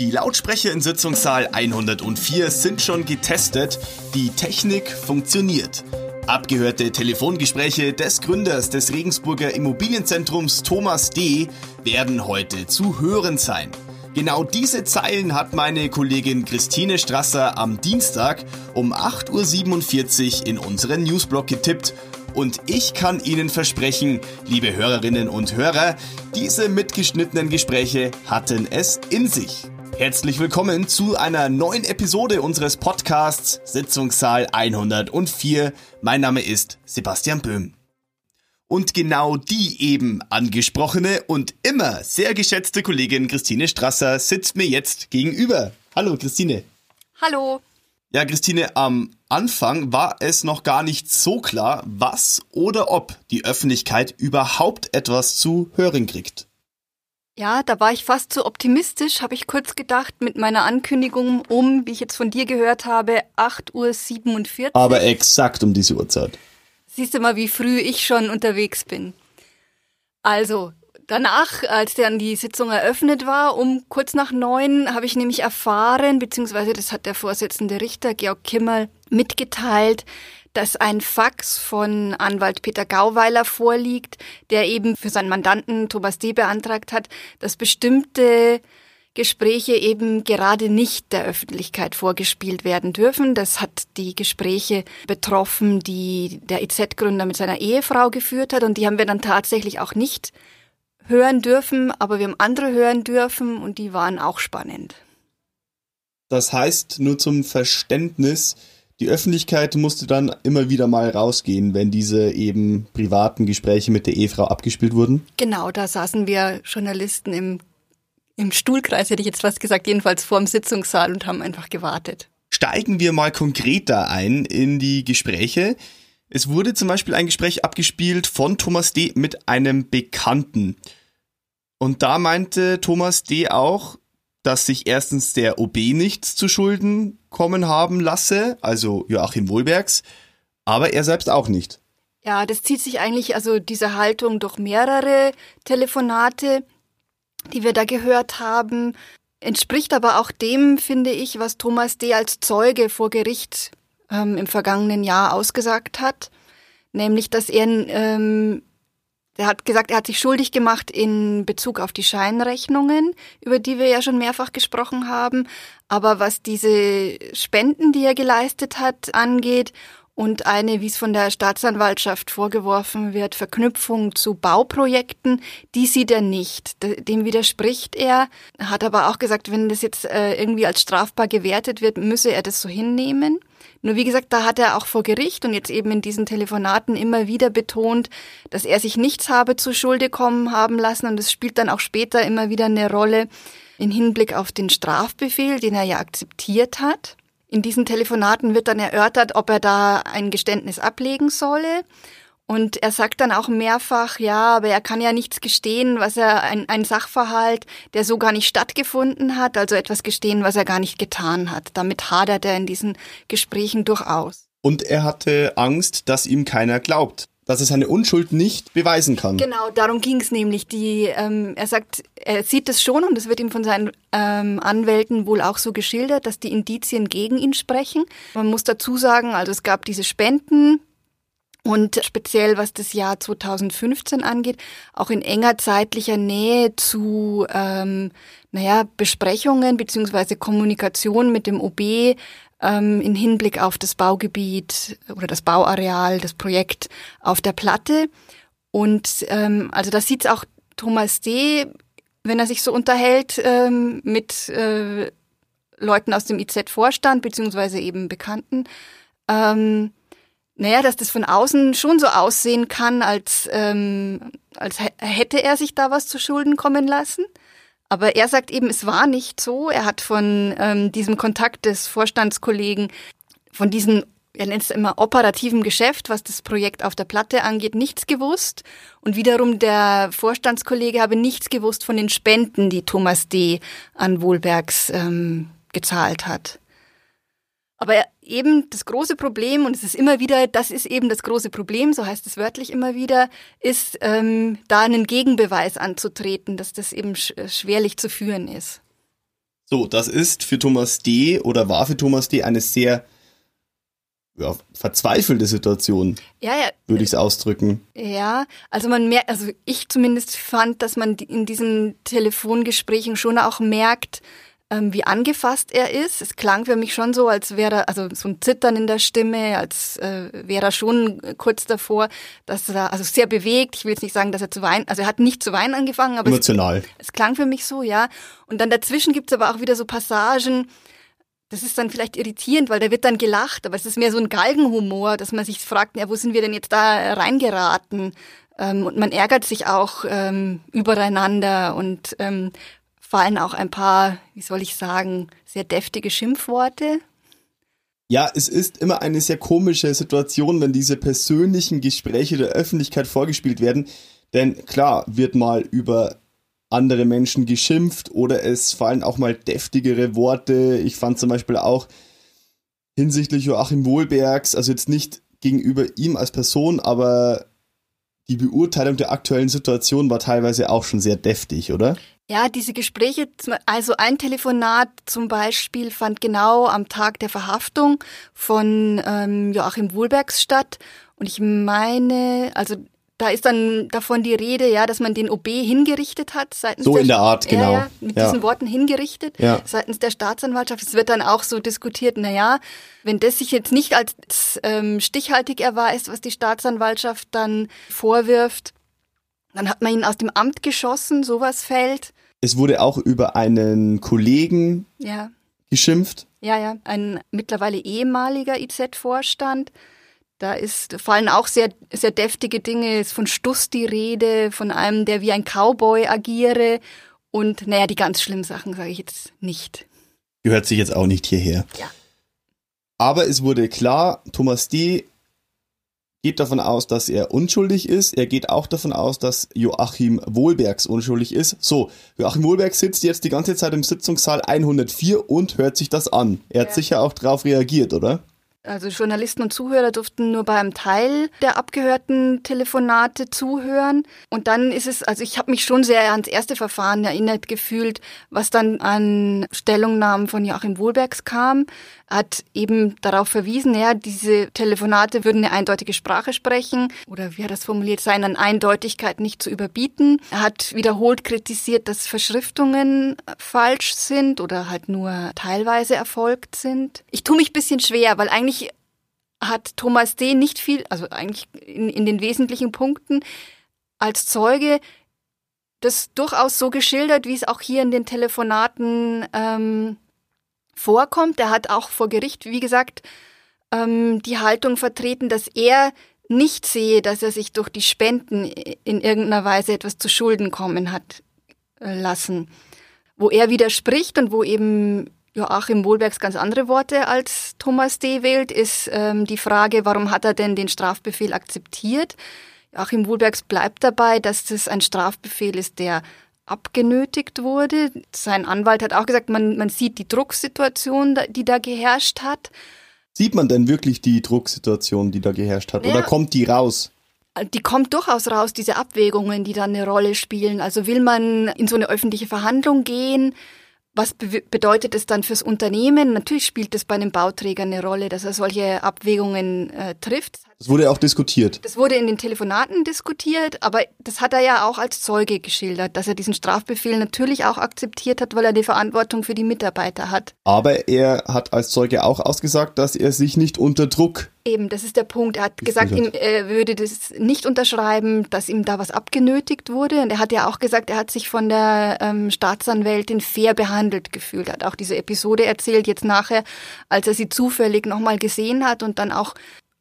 Die Lautsprecher im Sitzungssaal 104 sind schon getestet. Die Technik funktioniert. Abgehörte Telefongespräche des Gründers des Regensburger Immobilienzentrums Thomas D. werden heute zu hören sein. Genau diese Zeilen hat meine Kollegin Christine Strasser am Dienstag um 8.47 Uhr in unseren Newsblog getippt und ich kann Ihnen versprechen, liebe Hörerinnen und Hörer, diese mitgeschnittenen Gespräche hatten es in sich. Herzlich willkommen zu einer neuen Episode unseres Podcasts Sitzungssaal 104. Mein Name ist Sebastian Böhm. Und genau die eben angesprochene und immer sehr geschätzte Kollegin Christine Strasser sitzt mir jetzt gegenüber. Hallo Christine. Hallo. Ja, Christine, am Anfang war es noch gar nicht so klar, was oder ob die Öffentlichkeit überhaupt etwas zu hören kriegt. Ja, da war ich fast zu optimistisch, habe ich kurz gedacht, mit meiner Ankündigung um, wie ich jetzt von dir gehört habe, 8.47 Uhr. Aber exakt um diese Uhrzeit. Siehst du mal, wie früh ich schon unterwegs bin. Also, danach, als dann die Sitzung eröffnet war, um kurz nach neun, habe ich nämlich erfahren, beziehungsweise das hat der Vorsitzende Richter Georg Kimmel mitgeteilt, dass ein Fax von Anwalt Peter Gauweiler vorliegt, der eben für seinen Mandanten Thomas D. beantragt hat, dass bestimmte Gespräche eben gerade nicht der Öffentlichkeit vorgespielt werden dürfen. Das hat die Gespräche betroffen, die der IZ-Gründer mit seiner Ehefrau geführt hat und die haben wir dann tatsächlich auch nicht hören dürfen, aber wir haben andere hören dürfen und die waren auch spannend. Das heißt, nur zum Verständnis, die Öffentlichkeit musste dann immer wieder mal rausgehen, wenn diese eben privaten Gespräche mit der Ehefrau abgespielt wurden? Genau, da saßen wir Journalisten im, im Stuhlkreis, hätte ich jetzt fast gesagt, jedenfalls vor dem Sitzungssaal und haben einfach gewartet. Steigen wir mal konkreter ein in die Gespräche. Es wurde zum Beispiel ein Gespräch abgespielt von Thomas D. mit einem Bekannten. Und da meinte Thomas D. auch, dass sich erstens der OB nichts zu Schulden kommen haben lasse, also Joachim Wohlbergs, aber er selbst auch nicht. Ja, das zieht sich eigentlich, also diese Haltung durch mehrere Telefonate, die wir da gehört haben, entspricht aber auch dem, finde ich, was Thomas D. als Zeuge vor Gericht ähm, im vergangenen Jahr ausgesagt hat, nämlich dass er ähm, der hat gesagt, er hat sich schuldig gemacht in Bezug auf die Scheinrechnungen, über die wir ja schon mehrfach gesprochen haben. Aber was diese Spenden, die er geleistet hat, angeht und eine, wie es von der Staatsanwaltschaft vorgeworfen wird, Verknüpfung zu Bauprojekten, die sieht er nicht. Dem widerspricht er, hat aber auch gesagt, wenn das jetzt äh, irgendwie als strafbar gewertet wird, müsse er das so hinnehmen. Nur wie gesagt, da hat er auch vor Gericht und jetzt eben in diesen Telefonaten immer wieder betont, dass er sich nichts habe zu Schulde kommen haben lassen und es spielt dann auch später immer wieder eine Rolle in Hinblick auf den Strafbefehl, den er ja akzeptiert hat. In diesen Telefonaten wird dann erörtert, ob er da ein Geständnis ablegen solle und er sagt dann auch mehrfach, ja, aber er kann ja nichts gestehen, was er, ein, ein Sachverhalt, der so gar nicht stattgefunden hat, also etwas gestehen, was er gar nicht getan hat. Damit hadert er in diesen Gesprächen durchaus. Und er hatte Angst, dass ihm keiner glaubt dass er seine Unschuld nicht beweisen kann. Genau, darum ging es nämlich. Die, ähm, er sagt, er sieht es schon und es wird ihm von seinen ähm, Anwälten wohl auch so geschildert, dass die Indizien gegen ihn sprechen. Man muss dazu sagen, also es gab diese Spenden, und speziell was das Jahr 2015 angeht, auch in enger zeitlicher Nähe zu ähm, naja, Besprechungen beziehungsweise Kommunikation mit dem OB ähm, in Hinblick auf das Baugebiet oder das Bauareal, das Projekt auf der Platte. Und ähm, also da sieht auch Thomas D., wenn er sich so unterhält ähm, mit äh, Leuten aus dem IZ-Vorstand beziehungsweise eben Bekannten, ähm, naja, dass das von außen schon so aussehen kann, als, ähm, als hätte er sich da was zu Schulden kommen lassen. Aber er sagt eben, es war nicht so. Er hat von ähm, diesem Kontakt des Vorstandskollegen, von diesem, er nennt es immer operativen Geschäft, was das Projekt auf der Platte angeht, nichts gewusst. Und wiederum der Vorstandskollege habe nichts gewusst von den Spenden, die Thomas D. an Wohlbergs ähm, gezahlt hat. Aber eben das große Problem, und es ist immer wieder, das ist eben das große Problem, so heißt es wörtlich immer wieder, ist, ähm, da einen Gegenbeweis anzutreten, dass das eben sch schwerlich zu führen ist. So, das ist für Thomas D. oder war für Thomas D. eine sehr ja, verzweifelte Situation, Ja, ja. würde ich es ausdrücken. Ja, also man merkt, also ich zumindest fand, dass man in diesen Telefongesprächen schon auch merkt, wie angefasst er ist. Es klang für mich schon so, als wäre er, also so ein Zittern in der Stimme, als äh, wäre er schon kurz davor, dass er, also sehr bewegt. Ich will jetzt nicht sagen, dass er zu weinen, also er hat nicht zu weinen angefangen, aber es, Emotional. es klang für mich so, ja. Und dann dazwischen gibt's aber auch wieder so Passagen, das ist dann vielleicht irritierend, weil da wird dann gelacht, aber es ist mehr so ein Galgenhumor, dass man sich fragt, ja, wo sind wir denn jetzt da reingeraten? Ähm, und man ärgert sich auch ähm, übereinander und ähm, fallen auch ein paar, wie soll ich sagen, sehr deftige Schimpfworte. Ja, es ist immer eine sehr komische Situation, wenn diese persönlichen Gespräche der Öffentlichkeit vorgespielt werden. Denn klar wird mal über andere Menschen geschimpft oder es fallen auch mal deftigere Worte. Ich fand zum Beispiel auch hinsichtlich Joachim Wohlbergs, also jetzt nicht gegenüber ihm als Person, aber die Beurteilung der aktuellen Situation war teilweise auch schon sehr deftig, oder? Ja, diese Gespräche, also ein Telefonat zum Beispiel fand genau am Tag der Verhaftung von ähm, Joachim Wohlbergs statt. Und ich meine, also da ist dann davon die Rede, ja, dass man den OB hingerichtet hat seitens So in der Art, genau. Ja, ja, mit Ja. diesen Worten hingerichtet Ja. seitens der Staatsanwaltschaft. Es wird dann auch so diskutiert, na ja, wenn das sich jetzt nicht als ähm, stichhaltig erweist, was die Staatsanwaltschaft dann vorwirft, dann hat man ihn aus dem Amt geschossen, sowas fällt. Es wurde auch über einen Kollegen Ja, geschimpft. ja, ja. Ein mittlerweile ehemaliger IZ-Vorstand. Da ist, fallen auch sehr, sehr deftige Dinge, ist von Stuss die Rede, von einem, der wie ein Cowboy agiere. Und naja, die ganz schlimmen Sachen sage ich jetzt nicht. Gehört sich jetzt auch nicht hierher. Ja. Aber es wurde klar, Thomas D. geht davon aus, dass er unschuldig ist. Er geht auch davon aus, dass Joachim Wohlbergs unschuldig ist. So, Joachim Wohlberg sitzt jetzt die ganze Zeit im Sitzungssaal 104 und hört sich das an. Er hat Ja. sicher auch drauf reagiert, oder? Also Journalisten und Zuhörer durften nur bei einem Teil der abgehörten Telefonate zuhören. Und dann ist es, also ich habe mich schon sehr ans erste Verfahren erinnert gefühlt, was dann an Stellungnahmen von Joachim Wohlbergs kam. Hat eben darauf verwiesen, ja, diese Telefonate würden eine eindeutige Sprache sprechen oder wie hat das formuliert, seien an Eindeutigkeit nicht zu überbieten. Er hat wiederholt kritisiert, dass Verschriftungen falsch sind oder halt nur teilweise erfolgt sind. Ich tue mich bisschen schwer, weil eigentlich hat Thomas D. nicht viel, also eigentlich in, in den wesentlichen Punkten als Zeuge das durchaus so geschildert, wie es auch hier in den Telefonaten ähm, vorkommt. Er hat auch vor Gericht, wie gesagt, ähm, die Haltung vertreten, dass er nicht sehe, dass er sich durch die Spenden in irgendeiner Weise etwas zu Schulden kommen hat äh, lassen. Wo er widerspricht und wo eben Joachim Wohlbergs ganz andere Worte als Thomas D. wählt, ist ähm, die Frage, warum hat er denn den Strafbefehl akzeptiert? Joachim Wohlbergs bleibt dabei, dass das ein Strafbefehl ist, der abgenötigt wurde. Sein Anwalt hat auch gesagt, man, man sieht die Drucksituation, die da geherrscht hat. Sieht man denn wirklich die Drucksituation, die da geherrscht hat? Ja. Oder kommt die raus? Die kommt durchaus raus, diese Abwägungen, die da eine Rolle spielen. Also will man in so eine öffentliche Verhandlung gehen? Was be bedeutet es dann fürs Unternehmen? Natürlich spielt es bei einem Bauträger eine Rolle, dass er solche Abwägungen äh, trifft. Das wurde auch diskutiert. Das wurde in den Telefonaten diskutiert, aber das hat er ja auch als Zeuge geschildert, dass er diesen Strafbefehl natürlich auch akzeptiert hat, weil er die Verantwortung für die Mitarbeiter hat. Aber er hat als Zeuge auch ausgesagt, dass er sich nicht unter Druck Eben, das ist der Punkt. Er hat gesagt, ihm, er würde das nicht unterschreiben, dass ihm da was abgenötigt wurde. Und er hat ja auch gesagt, er hat sich von der ähm, Staatsanwältin fair behandelt gefühlt. Er hat auch diese Episode erzählt, jetzt nachher, als er sie zufällig nochmal gesehen hat und dann auch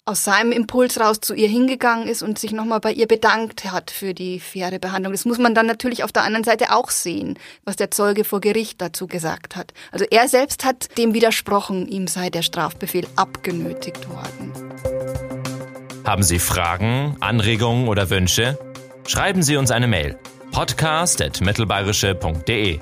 aus seinem Impuls raus zu ihr hingegangen ist und sich nochmal bei ihr bedankt hat für die faire Behandlung. Das muss man dann natürlich auf der anderen Seite auch sehen, was der Zeuge vor Gericht dazu gesagt hat. Also er selbst hat dem widersprochen, ihm sei der Strafbefehl abgenötigt worden. Haben Sie Fragen, Anregungen oder Wünsche? Schreiben Sie uns eine Mail. podcast.mittelbayerische.de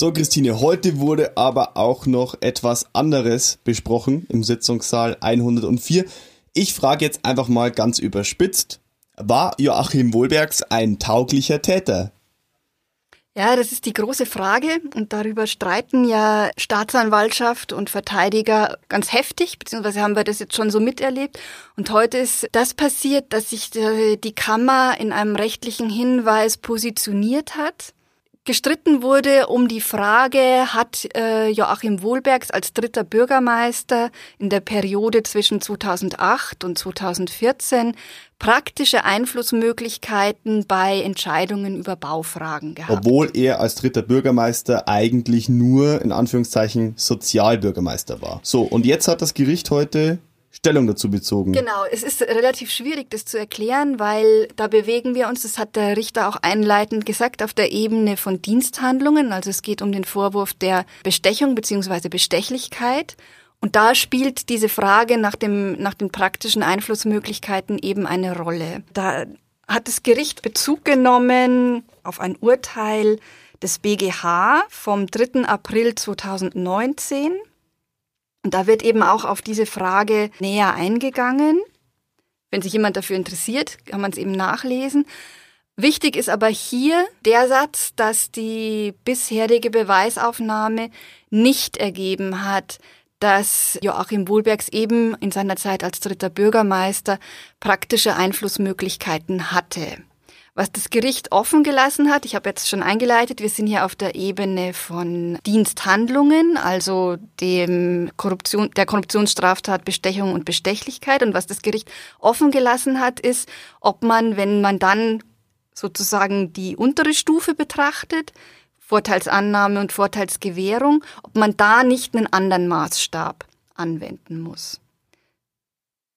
So, Christine, heute wurde aber auch noch etwas anderes besprochen im Sitzungssaal 104. Ich frage jetzt einfach mal ganz überspitzt, war Joachim Wohlbergs ein tauglicher Täter? Ja, das ist die große Frage und darüber streiten ja Staatsanwaltschaft und Verteidiger ganz heftig, beziehungsweise haben wir das jetzt schon so miterlebt. Und heute ist das passiert, dass sich die Kammer in einem rechtlichen Hinweis positioniert hat. Gestritten wurde um die Frage, hat äh, Joachim Wohlbergs als dritter Bürgermeister in der Periode zwischen 2008 und 2014 praktische Einflussmöglichkeiten bei Entscheidungen über Baufragen gehabt. Obwohl er als dritter Bürgermeister eigentlich nur in Anführungszeichen Sozialbürgermeister war. So, und jetzt hat das Gericht heute Stellung dazu bezogen. Genau, es ist relativ schwierig, das zu erklären, weil da bewegen wir uns, das hat der Richter auch einleitend gesagt, auf der Ebene von Diensthandlungen. Also es geht um den Vorwurf der Bestechung beziehungsweise Bestechlichkeit. Und da spielt diese Frage nach, dem, nach den praktischen Einflussmöglichkeiten eben eine Rolle. Da hat das Gericht Bezug genommen auf ein Urteil des BGH vom 3. April 2019. Und da wird eben auch auf diese Frage näher eingegangen. Wenn sich jemand dafür interessiert, kann man es eben nachlesen. Wichtig ist aber hier der Satz, dass die bisherige Beweisaufnahme nicht ergeben hat, dass Joachim Wohlbergs eben in seiner Zeit als dritter Bürgermeister praktische Einflussmöglichkeiten hatte. Was das Gericht offen gelassen hat, ich habe jetzt schon eingeleitet, wir sind hier auf der Ebene von Diensthandlungen, also dem Korruption, der Korruptionsstraftat Bestechung und Bestechlichkeit. Und was das Gericht offen gelassen hat, ist, ob man, wenn man dann sozusagen die untere Stufe betrachtet, Vorteilsannahme und Vorteilsgewährung, ob man da nicht einen anderen Maßstab anwenden muss.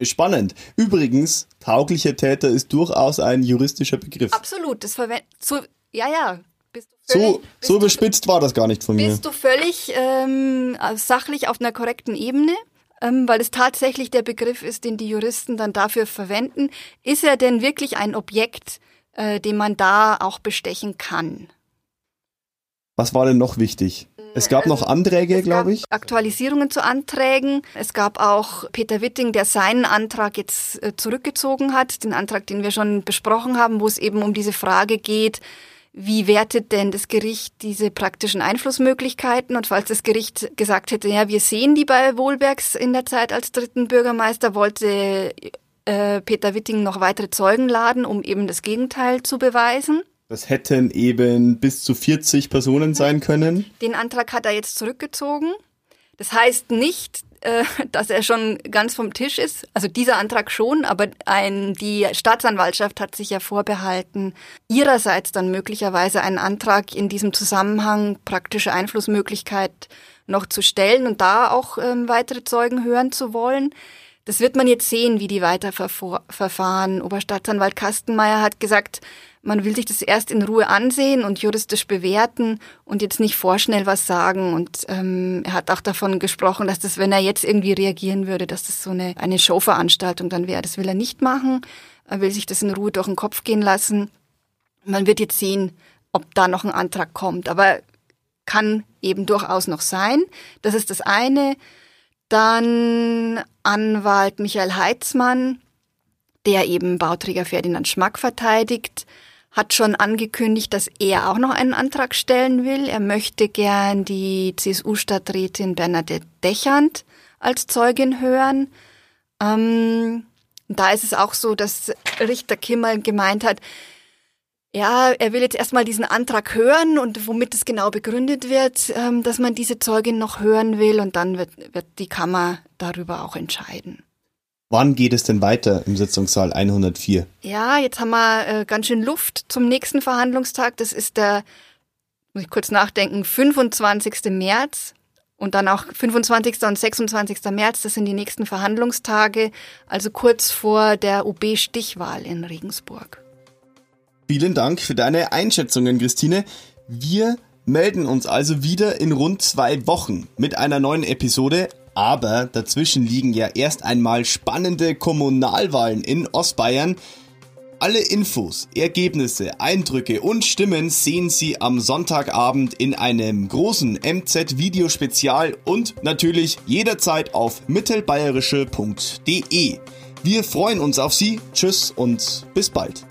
Spannend. Übrigens, tauglicher Täter ist durchaus ein juristischer Begriff. Absolut, das verwendet so ja ja. Bist du völlig, so bist so bespitzt war das gar nicht von bist mir. Bist du völlig ähm, sachlich auf einer korrekten Ebene? Ähm, weil es tatsächlich der Begriff ist, den die Juristen dann dafür verwenden. Ist er denn wirklich ein Objekt, äh, den man da auch bestechen kann? Was war denn noch wichtig? Es gab noch Anträge, glaube ich. Aktualisierungen zu Anträgen. Es gab auch Peter Witting, der seinen Antrag jetzt äh, zurückgezogen hat, den Antrag, den wir schon besprochen haben, wo es eben um diese Frage geht, wie wertet denn das Gericht diese praktischen Einflussmöglichkeiten? Und falls das Gericht gesagt hätte, ja, wir sehen die bei Wohlbergs in der Zeit als dritten Bürgermeister, wollte äh, Peter Witting noch weitere Zeugen laden, um eben das Gegenteil zu beweisen. Das hätten eben bis zu 40 Personen sein können. Den Antrag hat er jetzt zurückgezogen. Das heißt nicht, äh, dass er schon ganz vom Tisch ist. Also dieser Antrag schon, aber ein, die Staatsanwaltschaft hat sich ja vorbehalten, ihrerseits dann möglicherweise einen Antrag in diesem Zusammenhang praktische Einflussmöglichkeit noch zu stellen und da auch ähm, weitere Zeugen hören zu wollen. Das wird man jetzt sehen, wie die weiter verfahren. Oberstaatsanwalt Kastenmeier hat gesagt, man will sich das erst in Ruhe ansehen und juristisch bewerten und jetzt nicht vorschnell was sagen. Und ähm, er hat auch davon gesprochen, dass das, wenn er jetzt irgendwie reagieren würde, dass das so eine, eine Showveranstaltung dann wäre. Das will er nicht machen. Er will sich das in Ruhe durch den Kopf gehen lassen. Man wird jetzt sehen, ob da noch ein Antrag kommt. Aber kann eben durchaus noch sein. Das ist das eine. Dann Anwalt Michael Heitzmann, der eben Bauträger Ferdinand Schmack verteidigt, hat schon angekündigt, dass er auch noch einen Antrag stellen will. Er möchte gern die CSU-Stadträtin Bernadette Dechand als Zeugin hören. Ähm, da ist es auch so, dass Richter Kimmel gemeint hat, ja, er will jetzt erstmal diesen Antrag hören und womit es genau begründet wird, ähm, dass man diese Zeugin noch hören will und dann wird, wird die Kammer darüber auch entscheiden. Wann geht es denn weiter im Sitzungssaal 104? Ja, jetzt haben wir äh, ganz schön Luft zum nächsten Verhandlungstag. Das ist der, muss ich kurz nachdenken, 25. März. Und dann auch 25. und 26. März, das sind die nächsten Verhandlungstage, also kurz vor der OB-Stichwahl in Regensburg. Vielen Dank für deine Einschätzungen, Christine. Wir melden uns also wieder in rund zwei Wochen mit einer neuen Episode. Aber dazwischen liegen ja erst einmal spannende Kommunalwahlen in Ostbayern. Alle Infos, Ergebnisse, Eindrücke und Stimmen sehen Sie am Sonntagabend in einem großen MZ-Videospezial und natürlich jederzeit auf mittelbayerische.de. Wir freuen uns auf Sie. Tschüss und bis bald.